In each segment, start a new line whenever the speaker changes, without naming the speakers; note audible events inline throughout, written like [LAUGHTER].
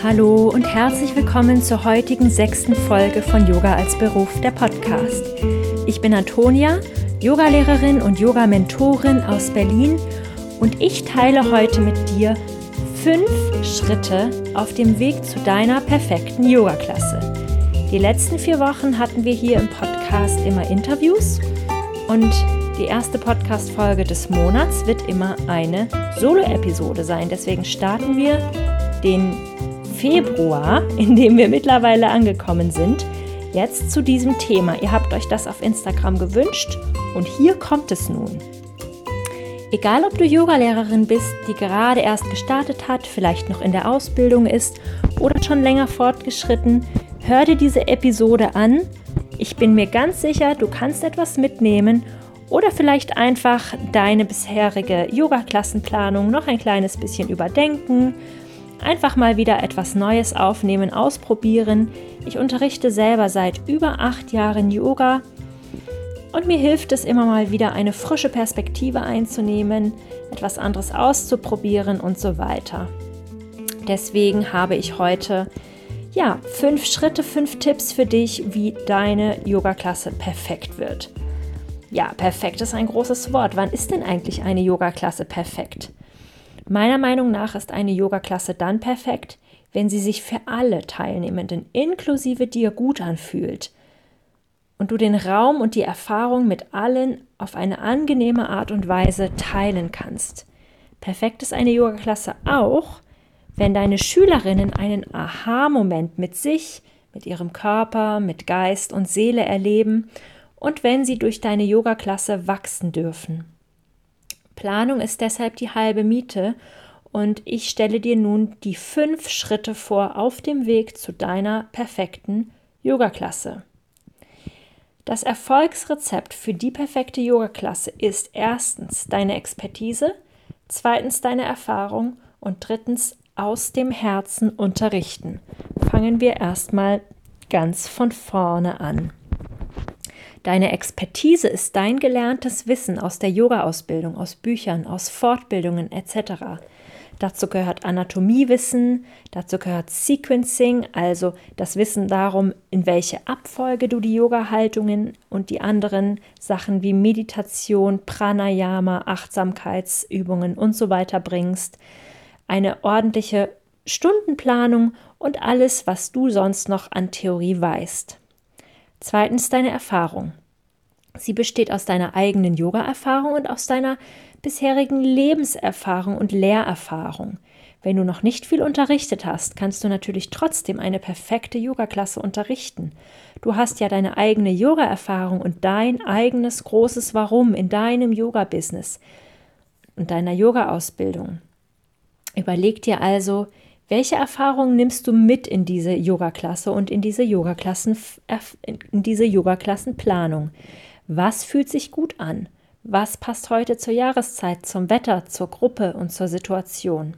Hallo und herzlich willkommen zur heutigen sechsten Folge von Yoga als Beruf, der Podcast. Ich bin Antonia, Yogalehrerin und Yoga-Mentorin aus Berlin und ich teile heute mit dir fünf Schritte auf dem Weg zu deiner perfekten Yoga-Klasse. Die letzten vier Wochen hatten wir hier im Podcast immer Interviews und die erste Podcast-Folge des Monats wird immer eine Solo-Episode sein. Deswegen starten wir den Februar, in dem wir mittlerweile angekommen sind, jetzt zu diesem Thema. Ihr habt euch das auf Instagram gewünscht und hier kommt es nun. Egal, ob du Yogalehrerin bist, die gerade erst gestartet hat, vielleicht noch in der Ausbildung ist oder schon länger fortgeschritten, hör dir diese Episode an. Ich bin mir ganz sicher, du kannst etwas mitnehmen oder vielleicht einfach deine bisherige Yoga-Klassenplanung noch ein kleines bisschen überdenken. Einfach mal wieder etwas Neues aufnehmen, ausprobieren. Ich unterrichte selber seit über acht Jahren Yoga und mir hilft es immer mal wieder eine frische Perspektive einzunehmen, etwas anderes auszuprobieren und so weiter. Deswegen habe ich heute ja fünf Schritte, fünf Tipps für dich, wie deine Yoga-Klasse perfekt wird. Ja, perfekt ist ein großes Wort. Wann ist denn eigentlich eine Yoga-Klasse perfekt? Meiner Meinung nach ist eine Yoga-Klasse dann perfekt, wenn sie sich für alle Teilnehmenden inklusive dir gut anfühlt und du den Raum und die Erfahrung mit allen auf eine angenehme Art und Weise teilen kannst. Perfekt ist eine Yoga-Klasse auch, wenn deine Schülerinnen einen Aha-Moment mit sich, mit ihrem Körper, mit Geist und Seele erleben und wenn sie durch deine Yoga-Klasse wachsen dürfen. Planung ist deshalb die halbe Miete und ich stelle dir nun die fünf Schritte vor auf dem Weg zu deiner perfekten Yoga-Klasse. Das Erfolgsrezept für die perfekte Yoga-Klasse ist erstens deine Expertise, zweitens deine Erfahrung und drittens aus dem Herzen unterrichten. Fangen wir erstmal ganz von vorne an. Deine Expertise ist dein gelerntes Wissen aus der Yoga-Ausbildung, aus Büchern, aus Fortbildungen etc. Dazu gehört Anatomiewissen, dazu gehört Sequencing, also das Wissen darum, in welche Abfolge du die Yoga-Haltungen und die anderen Sachen wie Meditation, Pranayama, Achtsamkeitsübungen und so weiter bringst. Eine ordentliche Stundenplanung und alles, was du sonst noch an Theorie weißt. Zweitens deine Erfahrung. Sie besteht aus deiner eigenen Yoga-Erfahrung und aus deiner bisherigen Lebenserfahrung und Lehrerfahrung. Wenn du noch nicht viel unterrichtet hast, kannst du natürlich trotzdem eine perfekte Yoga-Klasse unterrichten. Du hast ja deine eigene Yoga-Erfahrung und dein eigenes großes Warum in deinem Yoga-Business und deiner Yoga-Ausbildung. Überleg dir also, welche Erfahrungen nimmst du mit in diese Yoga-Klasse und in diese Yoga-Klassen, in diese Yoga-Klassenplanung? Was fühlt sich gut an? Was passt heute zur Jahreszeit, zum Wetter, zur Gruppe und zur Situation?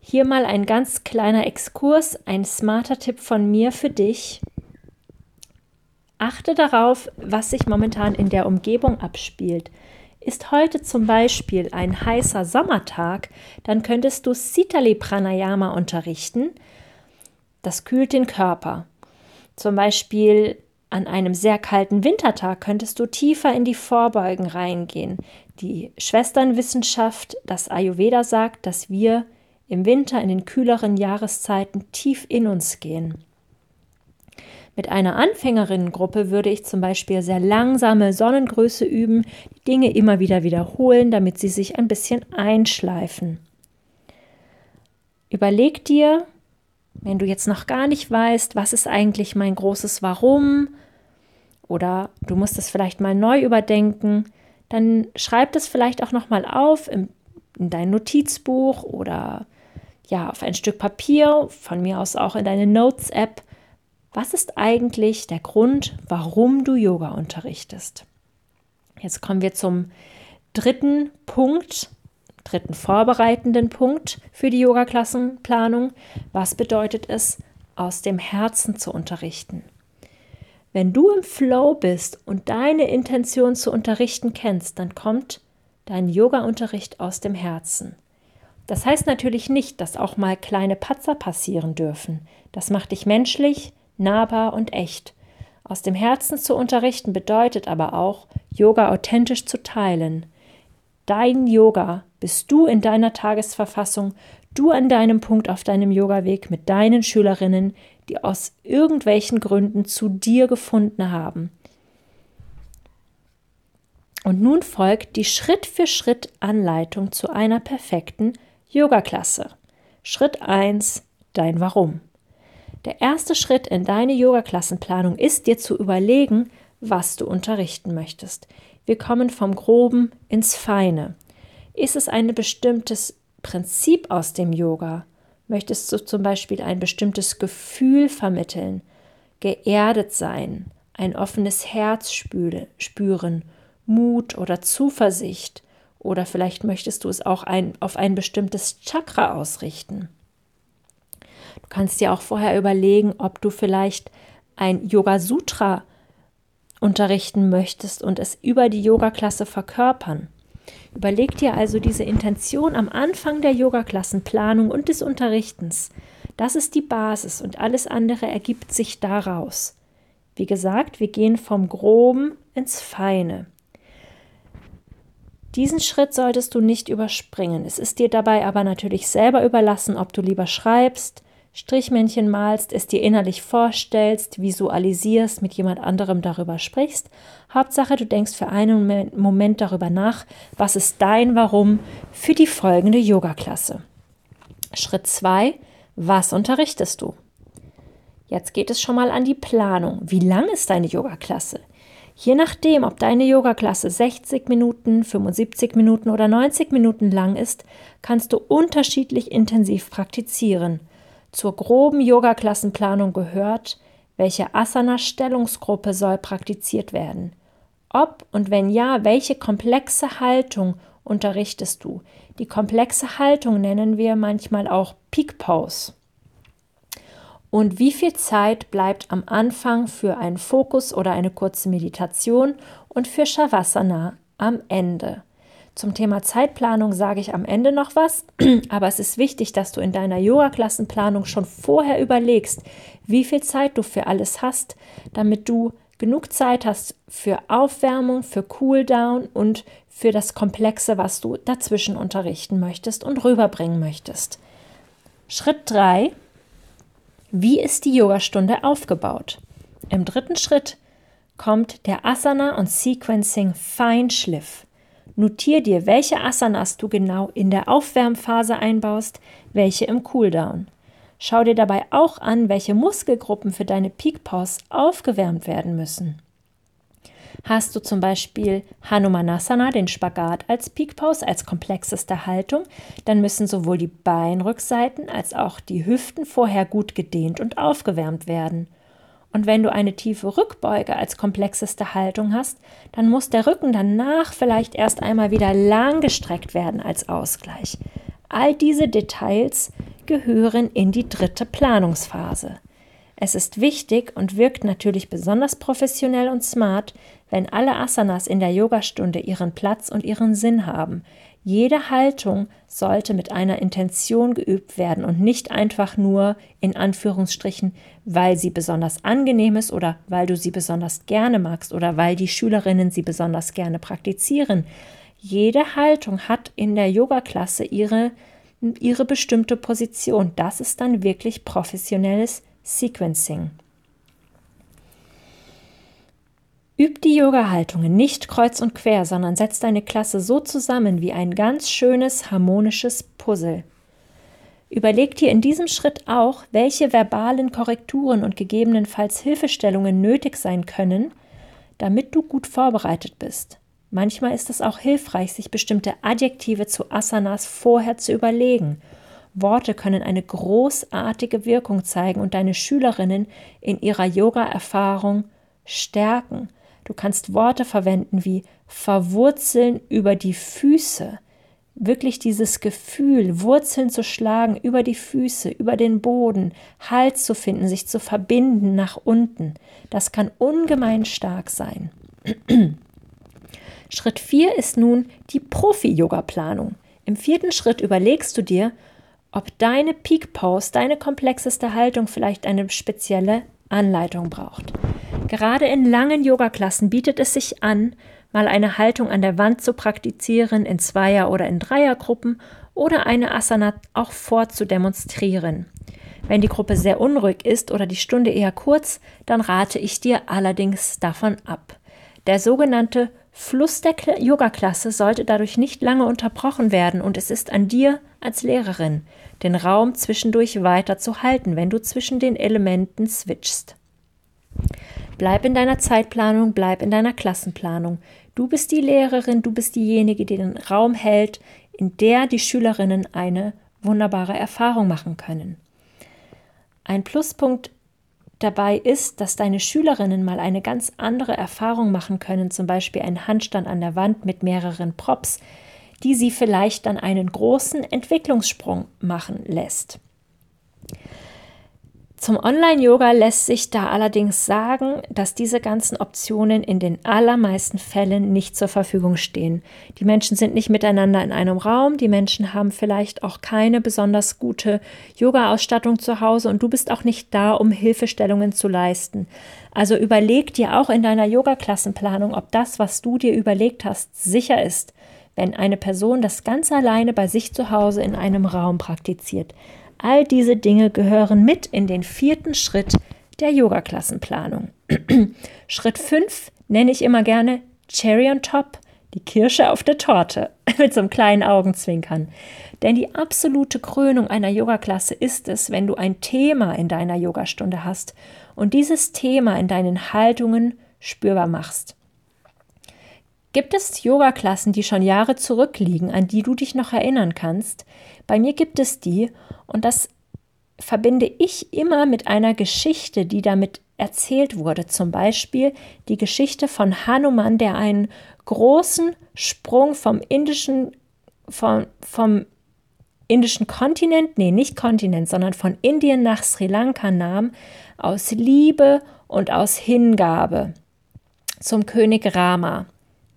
Hier mal ein ganz kleiner Exkurs, ein smarter Tipp von mir für dich. Achte darauf, was sich momentan in der Umgebung abspielt. Ist heute zum Beispiel ein heißer Sommertag, dann könntest du Sitali Pranayama unterrichten. Das kühlt den Körper. Zum Beispiel an einem sehr kalten Wintertag könntest du tiefer in die Vorbeugen reingehen. Die Schwesternwissenschaft, das Ayurveda sagt, dass wir im Winter in den kühleren Jahreszeiten tief in uns gehen. Mit einer Anfängerinnengruppe würde ich zum Beispiel sehr langsame Sonnengröße üben, die Dinge immer wieder wiederholen, damit sie sich ein bisschen einschleifen. Überleg dir, wenn du jetzt noch gar nicht weißt, was ist eigentlich mein großes Warum, oder du musst es vielleicht mal neu überdenken, dann schreib das vielleicht auch noch mal auf in, in dein Notizbuch oder ja auf ein Stück Papier, von mir aus auch in deine Notes-App was ist eigentlich der Grund, warum du Yoga unterrichtest? Jetzt kommen wir zum dritten Punkt, dritten vorbereitenden Punkt für die Yoga-Klassenplanung. Was bedeutet es, aus dem Herzen zu unterrichten? Wenn du im Flow bist und deine Intention zu unterrichten kennst, dann kommt dein Yoga-Unterricht aus dem Herzen. Das heißt natürlich nicht, dass auch mal kleine Patzer passieren dürfen. Das macht dich menschlich, nahbar und echt. Aus dem Herzen zu unterrichten bedeutet aber auch, Yoga authentisch zu teilen. Dein Yoga bist du in deiner Tagesverfassung, du an deinem Punkt auf deinem Yogaweg mit deinen Schülerinnen, die aus irgendwelchen Gründen zu dir gefunden haben. Und nun folgt die Schritt für Schritt Anleitung zu einer perfekten Yoga-Klasse. Schritt 1: Dein Warum. Der erste Schritt in deine Yoga-Klassenplanung ist dir zu überlegen, was du unterrichten möchtest. Wir kommen vom Groben ins Feine. Ist es ein bestimmtes Prinzip aus dem Yoga? Möchtest du zum Beispiel ein bestimmtes Gefühl vermitteln, geerdet sein, ein offenes Herz spüren, Mut oder Zuversicht? Oder vielleicht möchtest du es auch ein, auf ein bestimmtes Chakra ausrichten. Du kannst dir auch vorher überlegen, ob du vielleicht ein Yoga Sutra unterrichten möchtest und es über die Yoga-Klasse verkörpern. Überleg dir also diese Intention am Anfang der Yoga-Klassenplanung und des Unterrichtens. Das ist die Basis und alles andere ergibt sich daraus. Wie gesagt, wir gehen vom Groben ins Feine. Diesen Schritt solltest du nicht überspringen. Es ist dir dabei aber natürlich selber überlassen, ob du lieber schreibst, Strichmännchen malst, es dir innerlich vorstellst, visualisierst, mit jemand anderem darüber sprichst. Hauptsache, du denkst für einen Moment darüber nach, was ist dein Warum für die folgende Yoga-Klasse. Schritt 2. Was unterrichtest du? Jetzt geht es schon mal an die Planung. Wie lang ist deine Yoga-Klasse? Je nachdem, ob deine Yoga-Klasse 60 Minuten, 75 Minuten oder 90 Minuten lang ist, kannst du unterschiedlich intensiv praktizieren – zur groben Yoga-Klassenplanung gehört, welche Asana-Stellungsgruppe soll praktiziert werden. Ob und wenn ja, welche komplexe Haltung unterrichtest du? Die komplexe Haltung nennen wir manchmal auch Peak Pose. Und wie viel Zeit bleibt am Anfang für einen Fokus oder eine kurze Meditation und für Shavasana am Ende? Zum Thema Zeitplanung sage ich am Ende noch was, [CLEARS THROAT] aber es ist wichtig, dass du in deiner Yoga-Klassenplanung schon vorher überlegst, wie viel Zeit du für alles hast, damit du genug Zeit hast für Aufwärmung, für Cooldown und für das Komplexe, was du dazwischen unterrichten möchtest und rüberbringen möchtest. Schritt 3. Wie ist die Yogastunde aufgebaut? Im dritten Schritt kommt der Asana und Sequencing Feinschliff. Notier dir, welche Asanas du genau in der Aufwärmphase einbaust, welche im Cooldown. Schau dir dabei auch an, welche Muskelgruppen für deine Peak Pause aufgewärmt werden müssen. Hast du zum Beispiel Hanumanasana, den Spagat als Peak Pose, als komplexeste Haltung, dann müssen sowohl die Beinrückseiten als auch die Hüften vorher gut gedehnt und aufgewärmt werden. Und wenn du eine tiefe Rückbeuge als komplexeste Haltung hast, dann muss der Rücken danach vielleicht erst einmal wieder lang gestreckt werden als Ausgleich. All diese Details gehören in die dritte Planungsphase. Es ist wichtig und wirkt natürlich besonders professionell und smart, wenn alle Asanas in der Yogastunde ihren Platz und ihren Sinn haben, jede Haltung sollte mit einer Intention geübt werden und nicht einfach nur in Anführungsstrichen, weil sie besonders angenehm ist oder weil du sie besonders gerne magst oder weil die Schülerinnen sie besonders gerne praktizieren. Jede Haltung hat in der Yoga-Klasse ihre, ihre bestimmte Position. Das ist dann wirklich professionelles Sequencing. Üb die Yoga-Haltungen nicht kreuz und quer, sondern setz deine Klasse so zusammen wie ein ganz schönes, harmonisches Puzzle. Überleg dir in diesem Schritt auch, welche verbalen Korrekturen und gegebenenfalls Hilfestellungen nötig sein können, damit du gut vorbereitet bist. Manchmal ist es auch hilfreich, sich bestimmte Adjektive zu Asanas vorher zu überlegen. Worte können eine großartige Wirkung zeigen und deine Schülerinnen in ihrer Yoga-Erfahrung stärken. Du kannst Worte verwenden wie verwurzeln über die Füße. Wirklich dieses Gefühl, Wurzeln zu schlagen über die Füße, über den Boden, Halt zu finden, sich zu verbinden nach unten. Das kann ungemein stark sein. [CLEARS THROAT] Schritt 4 ist nun die Profi-Yoga-Planung. Im vierten Schritt überlegst du dir, ob deine Peak Pose, deine komplexeste Haltung vielleicht eine spezielle Anleitung braucht. Gerade in langen Yoga-Klassen bietet es sich an, mal eine Haltung an der Wand zu praktizieren in Zweier- oder in Dreiergruppen oder eine Asana auch vorzudemonstrieren. Wenn die Gruppe sehr unruhig ist oder die Stunde eher kurz, dann rate ich dir allerdings davon ab. Der sogenannte Fluss der Yoga-Klasse sollte dadurch nicht lange unterbrochen werden und es ist an dir als Lehrerin, den Raum zwischendurch weiter zu halten, wenn du zwischen den Elementen switchst. Bleib in deiner Zeitplanung, bleib in deiner Klassenplanung. Du bist die Lehrerin, du bist diejenige, die den Raum hält, in der die Schülerinnen eine wunderbare Erfahrung machen können. Ein Pluspunkt dabei ist, dass deine Schülerinnen mal eine ganz andere Erfahrung machen können, zum Beispiel einen Handstand an der Wand mit mehreren Props, die sie vielleicht dann einen großen Entwicklungssprung machen lässt. Zum Online-Yoga lässt sich da allerdings sagen, dass diese ganzen Optionen in den allermeisten Fällen nicht zur Verfügung stehen. Die Menschen sind nicht miteinander in einem Raum, die Menschen haben vielleicht auch keine besonders gute Yoga-Ausstattung zu Hause und du bist auch nicht da, um Hilfestellungen zu leisten. Also überleg dir auch in deiner Yoga-Klassenplanung, ob das, was du dir überlegt hast, sicher ist, wenn eine Person das ganz alleine bei sich zu Hause in einem Raum praktiziert. All diese Dinge gehören mit in den vierten Schritt der Yoga-Klassenplanung. [CLEARS THROAT] Schritt 5 nenne ich immer gerne Cherry on Top, die Kirsche auf der Torte, [LAUGHS] mit so einem kleinen Augenzwinkern. Denn die absolute Krönung einer Yoga-Klasse ist es, wenn du ein Thema in deiner Yogastunde hast und dieses Thema in deinen Haltungen spürbar machst. Gibt es Yoga-Klassen, die schon Jahre zurückliegen, an die du dich noch erinnern kannst? Bei mir gibt es die und das verbinde ich immer mit einer Geschichte, die damit erzählt wurde. Zum Beispiel die Geschichte von Hanuman, der einen großen Sprung vom indischen, vom, vom indischen Kontinent, nee, nicht Kontinent, sondern von Indien nach Sri Lanka nahm, aus Liebe und aus Hingabe zum König Rama,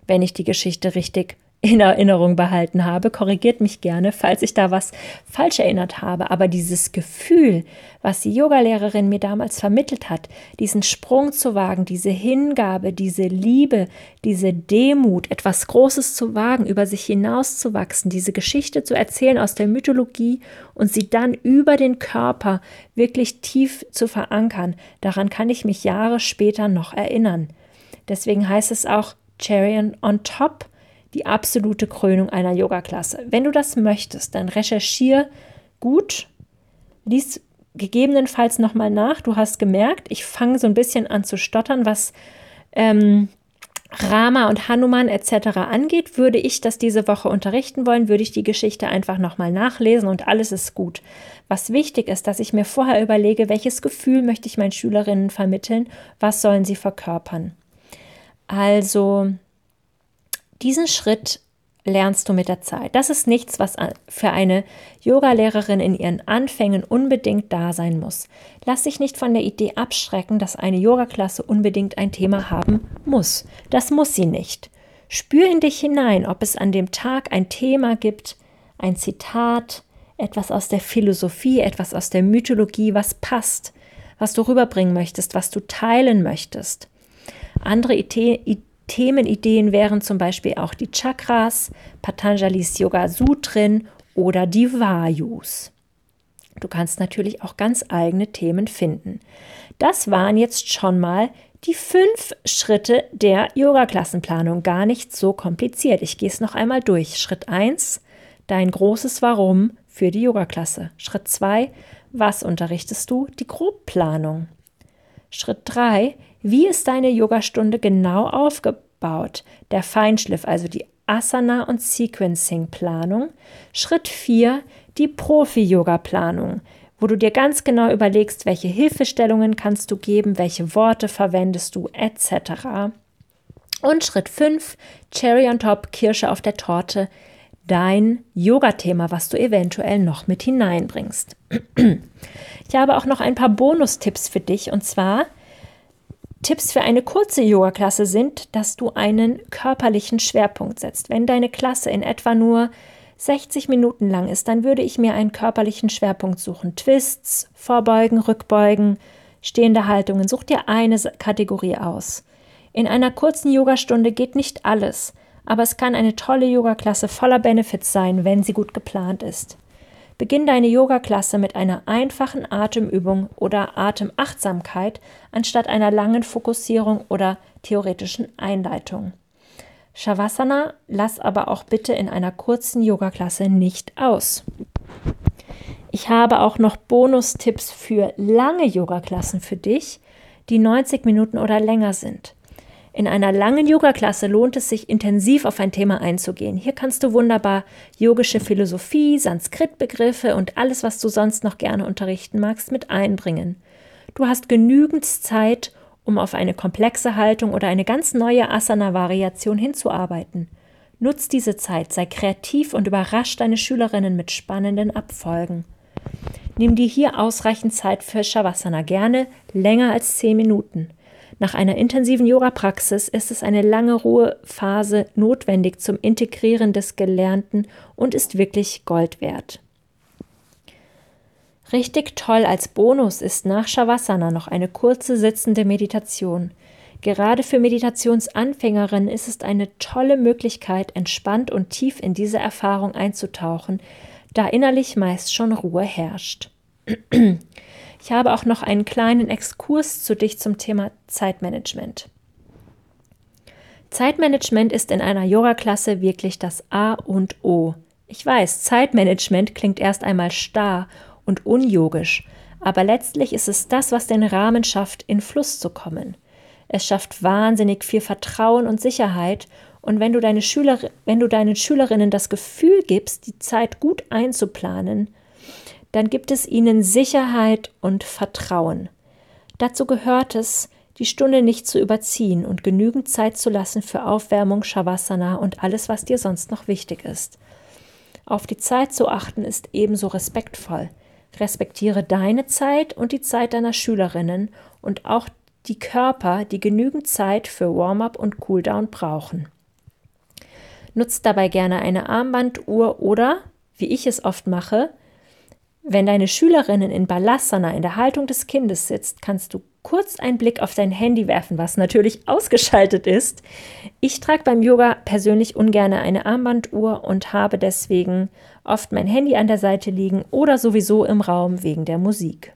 wenn ich die Geschichte richtig in Erinnerung behalten habe. Korrigiert mich gerne, falls ich da was falsch erinnert habe. Aber dieses Gefühl, was die Yogalehrerin mir damals vermittelt hat, diesen Sprung zu wagen, diese Hingabe, diese Liebe, diese Demut, etwas Großes zu wagen, über sich hinauszuwachsen, diese Geschichte zu erzählen aus der Mythologie und sie dann über den Körper wirklich tief zu verankern, daran kann ich mich Jahre später noch erinnern. Deswegen heißt es auch Cherry on top die absolute Krönung einer Yoga-Klasse. Wenn du das möchtest, dann recherchiere gut, lies gegebenenfalls nochmal nach. Du hast gemerkt, ich fange so ein bisschen an zu stottern, was ähm, Rama und Hanuman etc. angeht. Würde ich das diese Woche unterrichten wollen, würde ich die Geschichte einfach nochmal nachlesen und alles ist gut. Was wichtig ist, dass ich mir vorher überlege, welches Gefühl möchte ich meinen Schülerinnen vermitteln, was sollen sie verkörpern. Also diesen Schritt lernst du mit der Zeit. Das ist nichts, was für eine Yogalehrerin in ihren Anfängen unbedingt da sein muss. Lass dich nicht von der Idee abschrecken, dass eine Yogaklasse unbedingt ein Thema haben muss. Das muss sie nicht. Spür in dich hinein, ob es an dem Tag ein Thema gibt, ein Zitat, etwas aus der Philosophie, etwas aus der Mythologie, was passt, was du rüberbringen möchtest, was du teilen möchtest. Andere Ideen Themenideen wären zum Beispiel auch die Chakras, Patanjalis Yoga Sutrin oder die Vayus. Du kannst natürlich auch ganz eigene Themen finden. Das waren jetzt schon mal die fünf Schritte der Yoga-Klassenplanung. Gar nicht so kompliziert. Ich gehe es noch einmal durch. Schritt 1, dein großes Warum für die Yoga-Klasse. Schritt 2, was unterrichtest du? Die Grobplanung. Schritt 3, wie ist deine Yogastunde genau aufgebaut? Der Feinschliff, also die Asana- und Sequencing-Planung. Schritt 4, die Profi-Yoga-Planung, wo du dir ganz genau überlegst, welche Hilfestellungen kannst du geben, welche Worte verwendest du, etc. Und Schritt 5, Cherry on Top, Kirsche auf der Torte, dein Yoga-Thema, was du eventuell noch mit hineinbringst. [CLEARS THROAT] Ich habe auch noch ein paar Bonustipps für dich und zwar Tipps für eine kurze Yoga-Klasse sind, dass du einen körperlichen Schwerpunkt setzt. Wenn deine Klasse in etwa nur 60 Minuten lang ist, dann würde ich mir einen körperlichen Schwerpunkt suchen. Twists, Vorbeugen, Rückbeugen, stehende Haltungen. Such dir eine Kategorie aus. In einer kurzen Yogastunde geht nicht alles, aber es kann eine tolle Yogaklasse voller Benefits sein, wenn sie gut geplant ist. Beginn deine Yogaklasse mit einer einfachen Atemübung oder Atemachtsamkeit anstatt einer langen Fokussierung oder theoretischen Einleitung. Shavasana lass aber auch bitte in einer kurzen Yoga-Klasse nicht aus. Ich habe auch noch Bonustipps für lange Yoga-Klassen für dich, die 90 Minuten oder länger sind. In einer langen Yoga-Klasse lohnt es sich, intensiv auf ein Thema einzugehen. Hier kannst du wunderbar yogische Philosophie, Sanskrit-Begriffe und alles, was du sonst noch gerne unterrichten magst, mit einbringen. Du hast genügend Zeit, um auf eine komplexe Haltung oder eine ganz neue Asana-Variation hinzuarbeiten. Nutz diese Zeit, sei kreativ und überrasch deine Schülerinnen mit spannenden Abfolgen. Nimm dir hier ausreichend Zeit für Shavasana, gerne länger als zehn Minuten. Nach einer intensiven Yoga-Praxis ist es eine lange Ruhephase notwendig zum Integrieren des Gelernten und ist wirklich Gold wert. Richtig toll als Bonus ist nach Shavasana noch eine kurze sitzende Meditation. Gerade für Meditationsanfängerinnen ist es eine tolle Möglichkeit, entspannt und tief in diese Erfahrung einzutauchen, da innerlich meist schon Ruhe herrscht. Ich habe auch noch einen kleinen Exkurs zu dich zum Thema Zeitmanagement. Zeitmanagement ist in einer Yoga-Klasse wirklich das A und O. Ich weiß, Zeitmanagement klingt erst einmal starr und unyogisch, aber letztlich ist es das, was den Rahmen schafft, in Fluss zu kommen. Es schafft wahnsinnig viel Vertrauen und Sicherheit, und wenn du, deine Schüler, wenn du deinen Schülerinnen das Gefühl gibst, die Zeit gut einzuplanen, dann gibt es ihnen Sicherheit und Vertrauen. Dazu gehört es, die Stunde nicht zu überziehen und genügend Zeit zu lassen für Aufwärmung, Shavasana und alles, was dir sonst noch wichtig ist. Auf die Zeit zu achten ist ebenso respektvoll. Respektiere deine Zeit und die Zeit deiner Schülerinnen und auch die Körper, die genügend Zeit für Warm-up und Cooldown brauchen. Nutzt dabei gerne eine Armbanduhr oder, wie ich es oft mache, wenn deine Schülerinnen in Balasana in der Haltung des Kindes sitzt, kannst du kurz einen Blick auf dein Handy werfen, was natürlich [LAUGHS] ausgeschaltet ist. Ich trage beim Yoga persönlich ungern eine Armbanduhr und habe deswegen oft mein Handy an der Seite liegen oder sowieso im Raum wegen der Musik.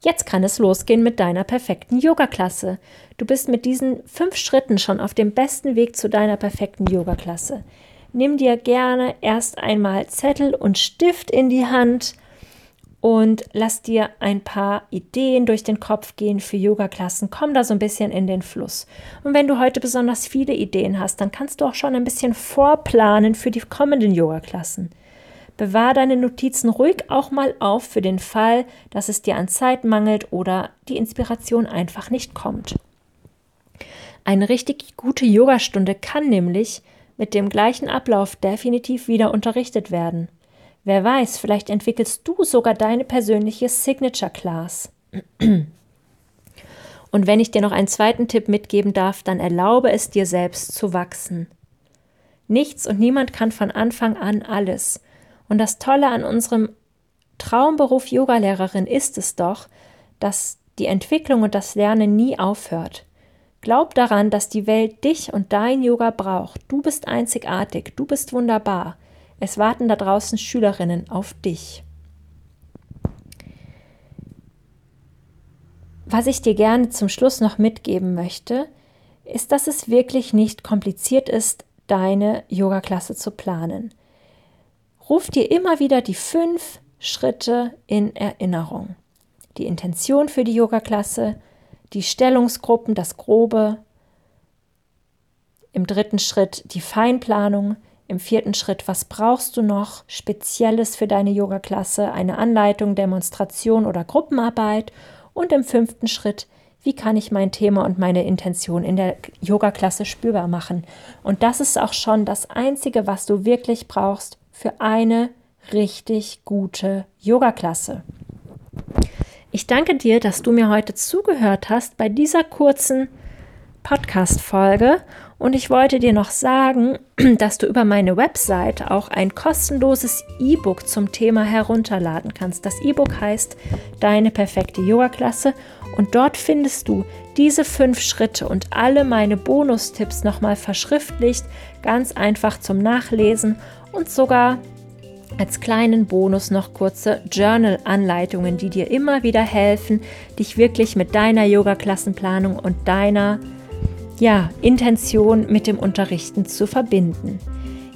Jetzt kann es losgehen mit deiner perfekten Yoga-Klasse. Du bist mit diesen fünf Schritten schon auf dem besten Weg zu deiner perfekten Yoga-Klasse. Nimm dir gerne erst einmal Zettel und Stift in die Hand und lass dir ein paar Ideen durch den Kopf gehen für Yoga-Klassen. Komm da so ein bisschen in den Fluss. Und wenn du heute besonders viele Ideen hast, dann kannst du auch schon ein bisschen vorplanen für die kommenden Yoga-Klassen. Bewahr deine Notizen ruhig auch mal auf für den Fall, dass es dir an Zeit mangelt oder die Inspiration einfach nicht kommt. Eine richtig gute Yogastunde kann nämlich mit dem gleichen Ablauf definitiv wieder unterrichtet werden. Wer weiß, vielleicht entwickelst du sogar deine persönliche Signature Class. Und wenn ich dir noch einen zweiten Tipp mitgeben darf, dann erlaube es dir selbst zu wachsen. Nichts und niemand kann von Anfang an alles. Und das Tolle an unserem Traumberuf Yogalehrerin ist es doch, dass die Entwicklung und das Lernen nie aufhört. Glaub daran, dass die Welt dich und dein Yoga braucht. Du bist einzigartig, du bist wunderbar. Es warten da draußen Schülerinnen auf dich. Was ich dir gerne zum Schluss noch mitgeben möchte, ist, dass es wirklich nicht kompliziert ist, deine Yoga-Klasse zu planen. Ruf dir immer wieder die fünf Schritte in Erinnerung. Die Intention für die Yoga-Klasse, die Stellungsgruppen, das Grobe. Im dritten Schritt die Feinplanung, im vierten Schritt, was brauchst du noch Spezielles für deine Yoga-Klasse, eine Anleitung, Demonstration oder Gruppenarbeit? Und im fünften Schritt, wie kann ich mein Thema und meine Intention in der Yoga-Klasse spürbar machen? Und das ist auch schon das Einzige, was du wirklich brauchst für eine richtig gute Yoga-Klasse. Ich danke dir, dass du mir heute zugehört hast bei dieser kurzen Podcast-Folge Und ich wollte dir noch sagen, [CLEARS THROAT] dass du über meine Website auch ein kostenloses E-Book zum Thema herunterladen kannst. Das E-Book heißt Deine perfekte Yoga-Klasse und dort findest du diese fünf Schritte und alle meine Bonustipps nochmal verschriftlicht, ganz einfach zum Nachlesen und sogar als kleinen Bonus noch kurze Journal-Anleitungen, die dir immer wieder helfen, dich wirklich mit deiner Yoga-Klassenplanung und deiner ja, Intention mit dem Unterrichten zu verbinden.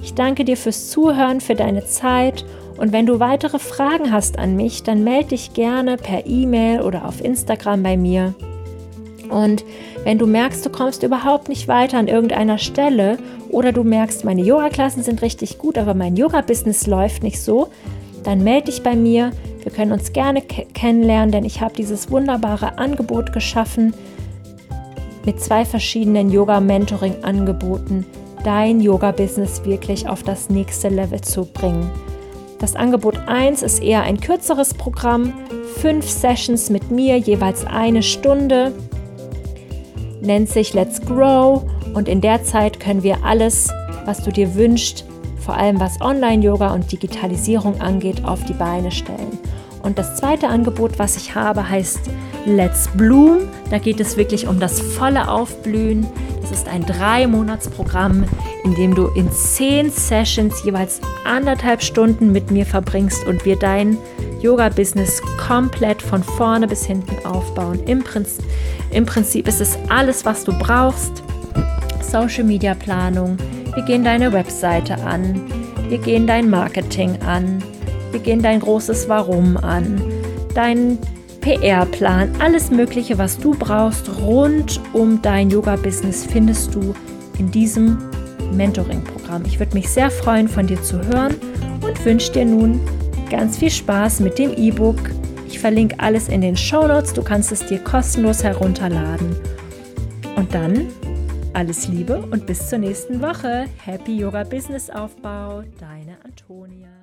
Ich danke dir fürs Zuhören, für deine Zeit und wenn du weitere Fragen hast an mich, dann melde dich gerne per E-Mail oder auf Instagram bei mir. Und wenn du merkst, du kommst überhaupt nicht weiter an irgendeiner Stelle oder du merkst, meine Yoga-Klassen sind richtig gut, aber mein Yoga-Business läuft nicht so, dann melde dich bei mir. Wir können uns gerne kennenlernen, denn ich habe dieses wunderbare Angebot geschaffen mit zwei verschiedenen Yoga-Mentoring-Angeboten, dein Yoga-Business wirklich auf das nächste Level zu bringen. Das Angebot 1 ist eher ein kürzeres Programm, fünf Sessions mit mir, jeweils eine Stunde, nennt sich Let's Grow und in der Zeit können wir alles, was du dir wünschst, vor allem was Online-Yoga und Digitalisierung angeht, auf die Beine stellen. Und das zweite Angebot, was ich habe, heißt Let's Bloom. Da geht es wirklich um das volle Aufblühen. Das ist ein Drei-Monats-Programm, in dem du in zehn Sessions jeweils anderthalb Stunden mit mir verbringst und wir dein Yoga-Business komplett von vorne bis hinten aufbauen. Im Prinzip, Im Prinzip ist es alles, was du brauchst. Social-Media-Planung. Wir gehen deine Webseite an. Wir gehen dein Marketing an. Wir gehen dein großes Warum an. Dein PR-Plan, alles Mögliche, was du brauchst rund um dein Yoga-Business, findest du in diesem Mentoring-Programm. Ich würde mich sehr freuen, von dir zu hören und wünsche dir nun ganz viel Spaß mit dem E-Book. Ich verlinke alles in den Show Notes. Du kannst es dir kostenlos herunterladen. Und dann alles Liebe und bis zur nächsten Woche. Happy Yoga Business Aufbau, deine Antonia.